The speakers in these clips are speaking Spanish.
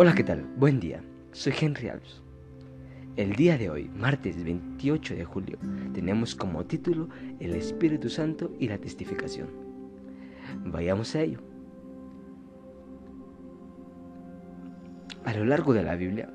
Hola, ¿qué tal? Buen día. Soy Henry Alves. El día de hoy, martes 28 de julio, tenemos como título El Espíritu Santo y la testificación. Vayamos a ello. A lo largo de la Biblia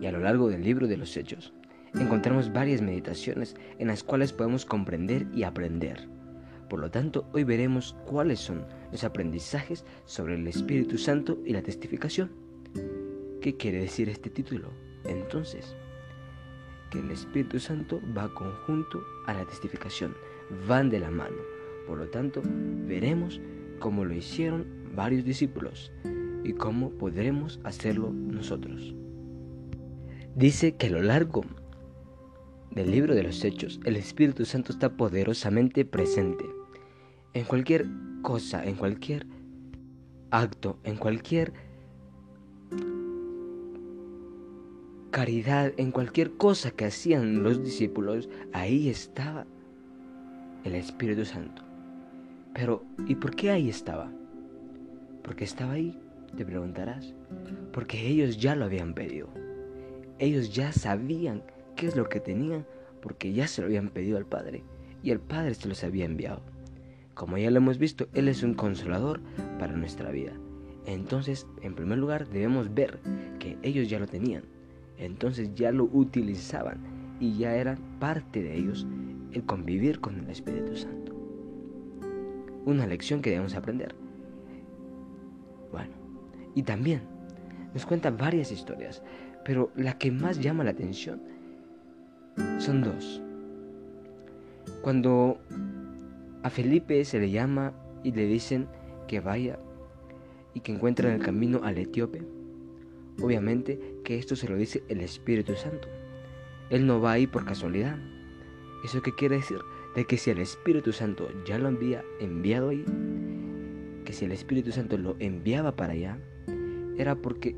y a lo largo del libro de los Hechos, encontramos varias meditaciones en las cuales podemos comprender y aprender. Por lo tanto, hoy veremos cuáles son los aprendizajes sobre el Espíritu Santo y la testificación. ¿Qué quiere decir este título? Entonces, que el Espíritu Santo va conjunto a la testificación, van de la mano. Por lo tanto, veremos cómo lo hicieron varios discípulos y cómo podremos hacerlo nosotros. Dice que a lo largo del libro de los Hechos, el Espíritu Santo está poderosamente presente en cualquier cosa, en cualquier acto, en cualquier caridad, en cualquier cosa que hacían los discípulos, ahí estaba el Espíritu Santo. Pero, ¿y por qué ahí estaba? Porque estaba ahí, te preguntarás. Porque ellos ya lo habían pedido. Ellos ya sabían qué es lo que tenían porque ya se lo habían pedido al Padre y el Padre se los había enviado. Como ya lo hemos visto, Él es un consolador para nuestra vida. Entonces, en primer lugar, debemos ver que ellos ya lo tenían. Entonces ya lo utilizaban y ya era parte de ellos el convivir con el Espíritu Santo. Una lección que debemos aprender. Bueno, y también nos cuenta varias historias, pero la que más llama la atención son dos. Cuando a Felipe se le llama y le dicen que vaya y que encuentre en el camino al etíope, obviamente que esto se lo dice el Espíritu Santo. Él no va ahí por casualidad. ¿Eso qué quiere decir? De que si el Espíritu Santo ya lo había enviado ahí, que si el Espíritu Santo lo enviaba para allá, era porque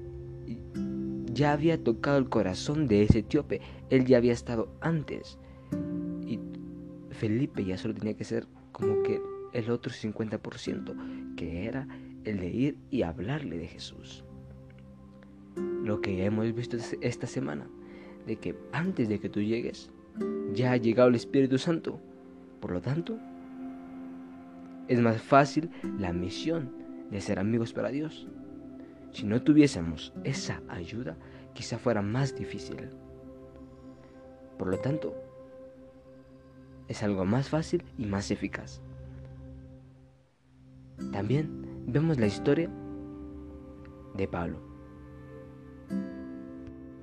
ya había tocado el corazón de ese etíope. Él ya había estado antes. Y Felipe ya solo tenía que ser como que el otro 50%, que era el de ir y hablarle de Jesús. Lo que hemos visto esta semana, de que antes de que tú llegues, ya ha llegado el Espíritu Santo. Por lo tanto, es más fácil la misión de ser amigos para Dios. Si no tuviésemos esa ayuda, quizá fuera más difícil. Por lo tanto, es algo más fácil y más eficaz. También vemos la historia de Pablo.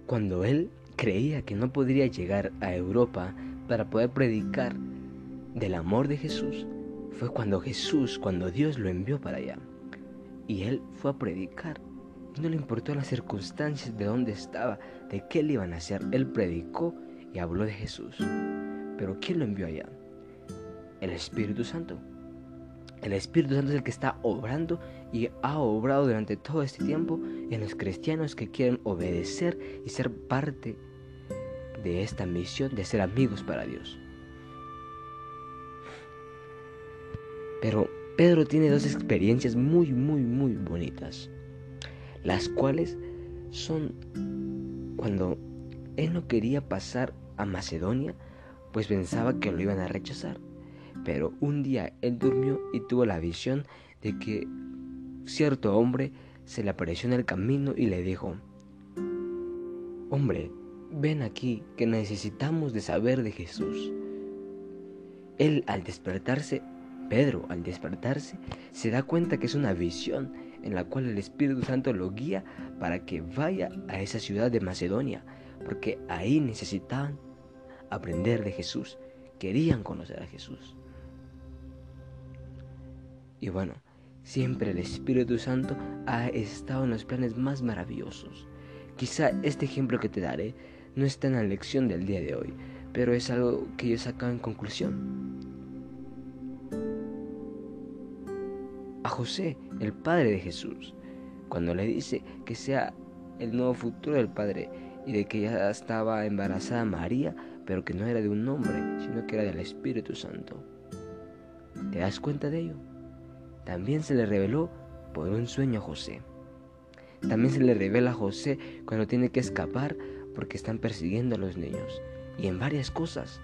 Cuando él creía que no podría llegar a Europa para poder predicar del amor de Jesús, fue cuando Jesús, cuando Dios lo envió para allá. Y él fue a predicar no le importó las circunstancias de dónde estaba, de qué le iban a hacer. Él predicó y habló de Jesús. Pero ¿quién lo envió allá? El Espíritu Santo. El Espíritu Santo es el que está obrando y ha obrado durante todo este tiempo en los cristianos que quieren obedecer y ser parte de esta misión de ser amigos para Dios. Pero Pedro tiene dos experiencias muy, muy, muy bonitas las cuales son cuando él no quería pasar a Macedonia, pues pensaba que lo iban a rechazar. Pero un día él durmió y tuvo la visión de que cierto hombre se le apareció en el camino y le dijo, Hombre, ven aquí que necesitamos de saber de Jesús. Él al despertarse, Pedro al despertarse, se da cuenta que es una visión en la cual el Espíritu Santo lo guía para que vaya a esa ciudad de Macedonia, porque ahí necesitaban aprender de Jesús, querían conocer a Jesús. Y bueno, siempre el Espíritu Santo ha estado en los planes más maravillosos. Quizá este ejemplo que te daré no está en la lección del día de hoy, pero es algo que yo sacado en conclusión. a José, el padre de Jesús, cuando le dice que sea el nuevo futuro del Padre y de que ya estaba embarazada María, pero que no era de un hombre, sino que era del Espíritu Santo. ¿Te das cuenta de ello? También se le reveló por un sueño a José. También se le revela a José cuando tiene que escapar porque están persiguiendo a los niños. Y en varias cosas.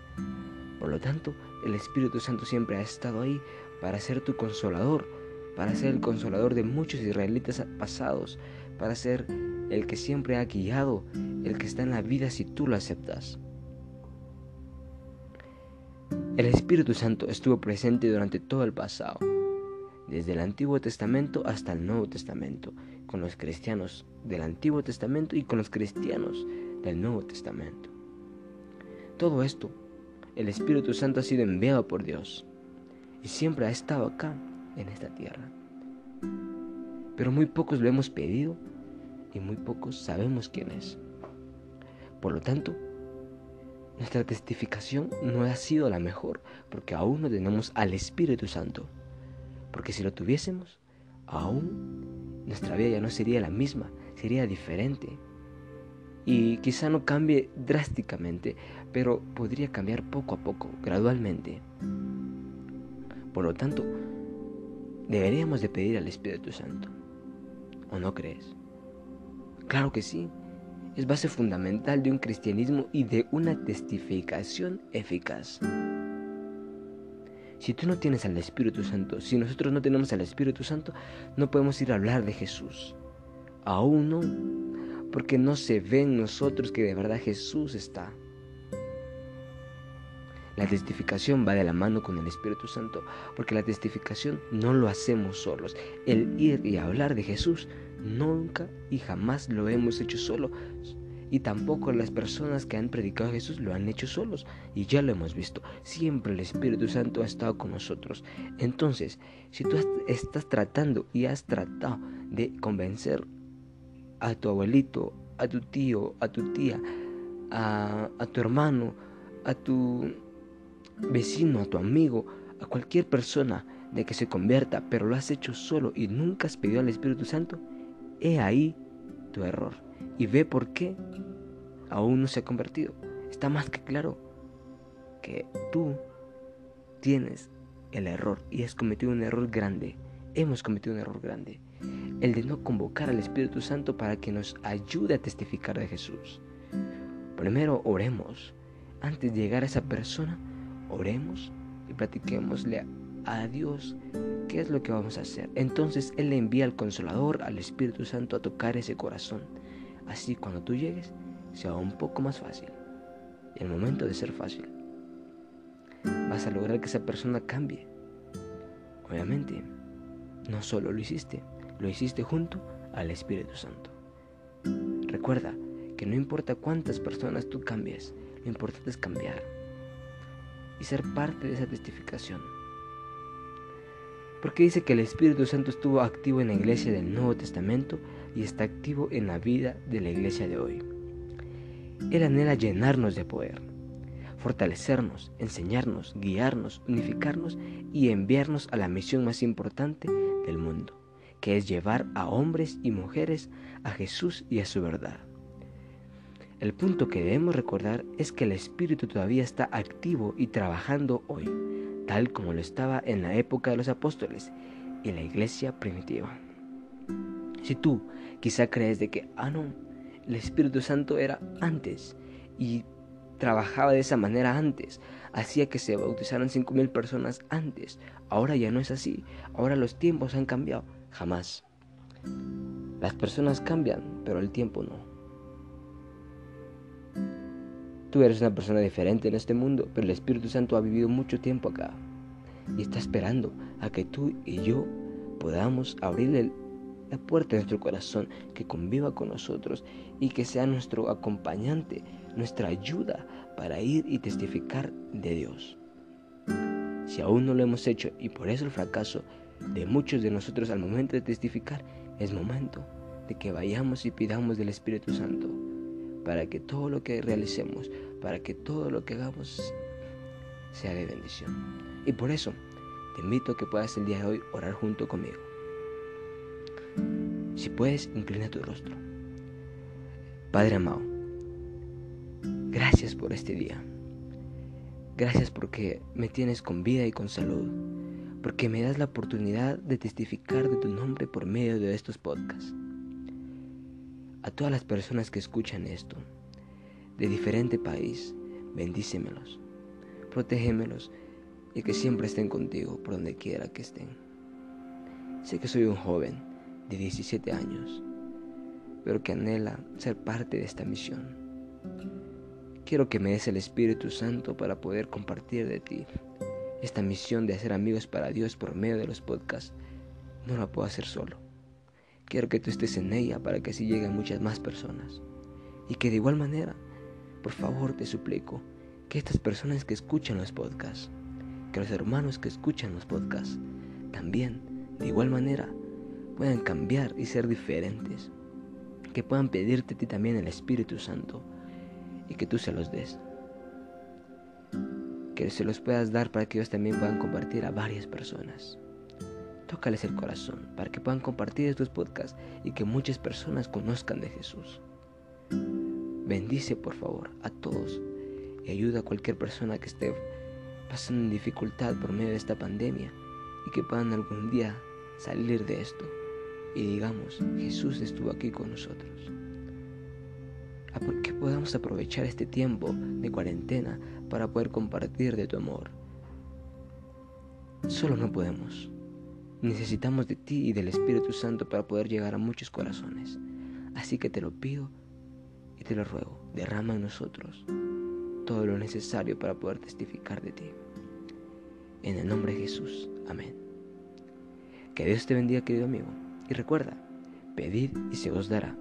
Por lo tanto, el Espíritu Santo siempre ha estado ahí para ser tu consolador, para ser el consolador de muchos israelitas pasados, para ser el que siempre ha guiado, el que está en la vida si tú lo aceptas. El Espíritu Santo estuvo presente durante todo el pasado, desde el Antiguo Testamento hasta el Nuevo Testamento, con los cristianos del Antiguo Testamento y con los cristianos del Nuevo Testamento. Todo esto, el Espíritu Santo ha sido enviado por Dios y siempre ha estado acá, en esta tierra. Pero muy pocos lo hemos pedido y muy pocos sabemos quién es. Por lo tanto, nuestra testificación no ha sido la mejor porque aún no tenemos al Espíritu Santo. Porque si lo tuviésemos, aún nuestra vida ya no sería la misma, sería diferente. Y quizá no cambie drásticamente, pero podría cambiar poco a poco, gradualmente. Por lo tanto, deberíamos de pedir al Espíritu Santo. ¿O no crees? Claro que sí. Es base fundamental de un cristianismo y de una testificación eficaz. Si tú no tienes al Espíritu Santo, si nosotros no tenemos al Espíritu Santo, no podemos ir a hablar de Jesús. Aún no, porque no se ve en nosotros que de verdad Jesús está. La testificación va de la mano con el Espíritu Santo, porque la testificación no lo hacemos solos. El ir y hablar de Jesús nunca y jamás lo hemos hecho solo. Y tampoco las personas que han predicado a Jesús lo han hecho solos. Y ya lo hemos visto. Siempre el Espíritu Santo ha estado con nosotros. Entonces, si tú estás tratando y has tratado de convencer a tu abuelito, a tu tío, a tu tía, a, a tu hermano, a tu vecino, a tu amigo, a cualquier persona de que se convierta, pero lo has hecho solo y nunca has pedido al Espíritu Santo, he ahí tu error. Y ve por qué aún no se ha convertido. Está más que claro que tú tienes el error y has cometido un error grande. Hemos cometido un error grande. El de no convocar al Espíritu Santo para que nos ayude a testificar de Jesús. Primero oremos. Antes de llegar a esa persona, oremos y platiquémosle a Dios qué es lo que vamos a hacer. Entonces Él le envía al Consolador, al Espíritu Santo, a tocar ese corazón. Así cuando tú llegues, sea un poco más fácil. El momento de ser fácil, vas a lograr que esa persona cambie. Obviamente, no solo lo hiciste, lo hiciste junto al Espíritu Santo. Recuerda que no importa cuántas personas tú cambies, lo importante es cambiar y ser parte de esa testificación. Porque dice que el Espíritu Santo estuvo activo en la iglesia del Nuevo Testamento y está activo en la vida de la iglesia de hoy. Él anhela llenarnos de poder, fortalecernos, enseñarnos, guiarnos, unificarnos y enviarnos a la misión más importante del mundo, que es llevar a hombres y mujeres a Jesús y a su verdad. El punto que debemos recordar es que el Espíritu todavía está activo y trabajando hoy, tal como lo estaba en la época de los apóstoles y la iglesia primitiva. Si tú quizá crees de que, ah, no, el Espíritu Santo era antes y trabajaba de esa manera antes, hacía que se bautizaran 5.000 personas antes, ahora ya no es así, ahora los tiempos han cambiado, jamás. Las personas cambian, pero el tiempo no. Tú eres una persona diferente en este mundo, pero el Espíritu Santo ha vivido mucho tiempo acá y está esperando a que tú y yo podamos abrirle la puerta de nuestro corazón, que conviva con nosotros y que sea nuestro acompañante, nuestra ayuda para ir y testificar de Dios. Si aún no lo hemos hecho y por eso el fracaso de muchos de nosotros al momento de testificar, es momento de que vayamos y pidamos del Espíritu Santo para que todo lo que realicemos, para que todo lo que hagamos sea de bendición. Y por eso te invito a que puedas el día de hoy orar junto conmigo. Si puedes, inclina tu rostro. Padre amado, gracias por este día. Gracias porque me tienes con vida y con salud. Porque me das la oportunidad de testificar de tu nombre por medio de estos podcasts. A todas las personas que escuchan esto, de diferente país, bendícemelos, protégemelos y que siempre estén contigo por donde quiera que estén. Sé que soy un joven de 17 años, pero que anhela ser parte de esta misión. Quiero que me des el Espíritu Santo para poder compartir de ti. Esta misión de hacer amigos para Dios por medio de los podcasts no la puedo hacer solo. Quiero que tú estés en ella para que así lleguen muchas más personas. Y que de igual manera, por favor te suplico, que estas personas que escuchan los podcasts, que los hermanos que escuchan los podcasts, también, de igual manera, puedan cambiar y ser diferentes. Que puedan pedirte a ti también el Espíritu Santo y que tú se los des. Que se los puedas dar para que ellos también puedan compartir a varias personas. Tócales el corazón para que puedan compartir estos podcasts y que muchas personas conozcan de Jesús. Bendice por favor a todos y ayuda a cualquier persona que esté pasando en dificultad por medio de esta pandemia y que puedan algún día salir de esto y digamos, Jesús estuvo aquí con nosotros. Que podamos aprovechar este tiempo de cuarentena para poder compartir de tu amor. Solo no podemos. Necesitamos de ti y del Espíritu Santo para poder llegar a muchos corazones. Así que te lo pido y te lo ruego, derrama en nosotros todo lo necesario para poder testificar de ti. En el nombre de Jesús. Amén. Que Dios te bendiga, querido amigo. Y recuerda, pedid y se os dará.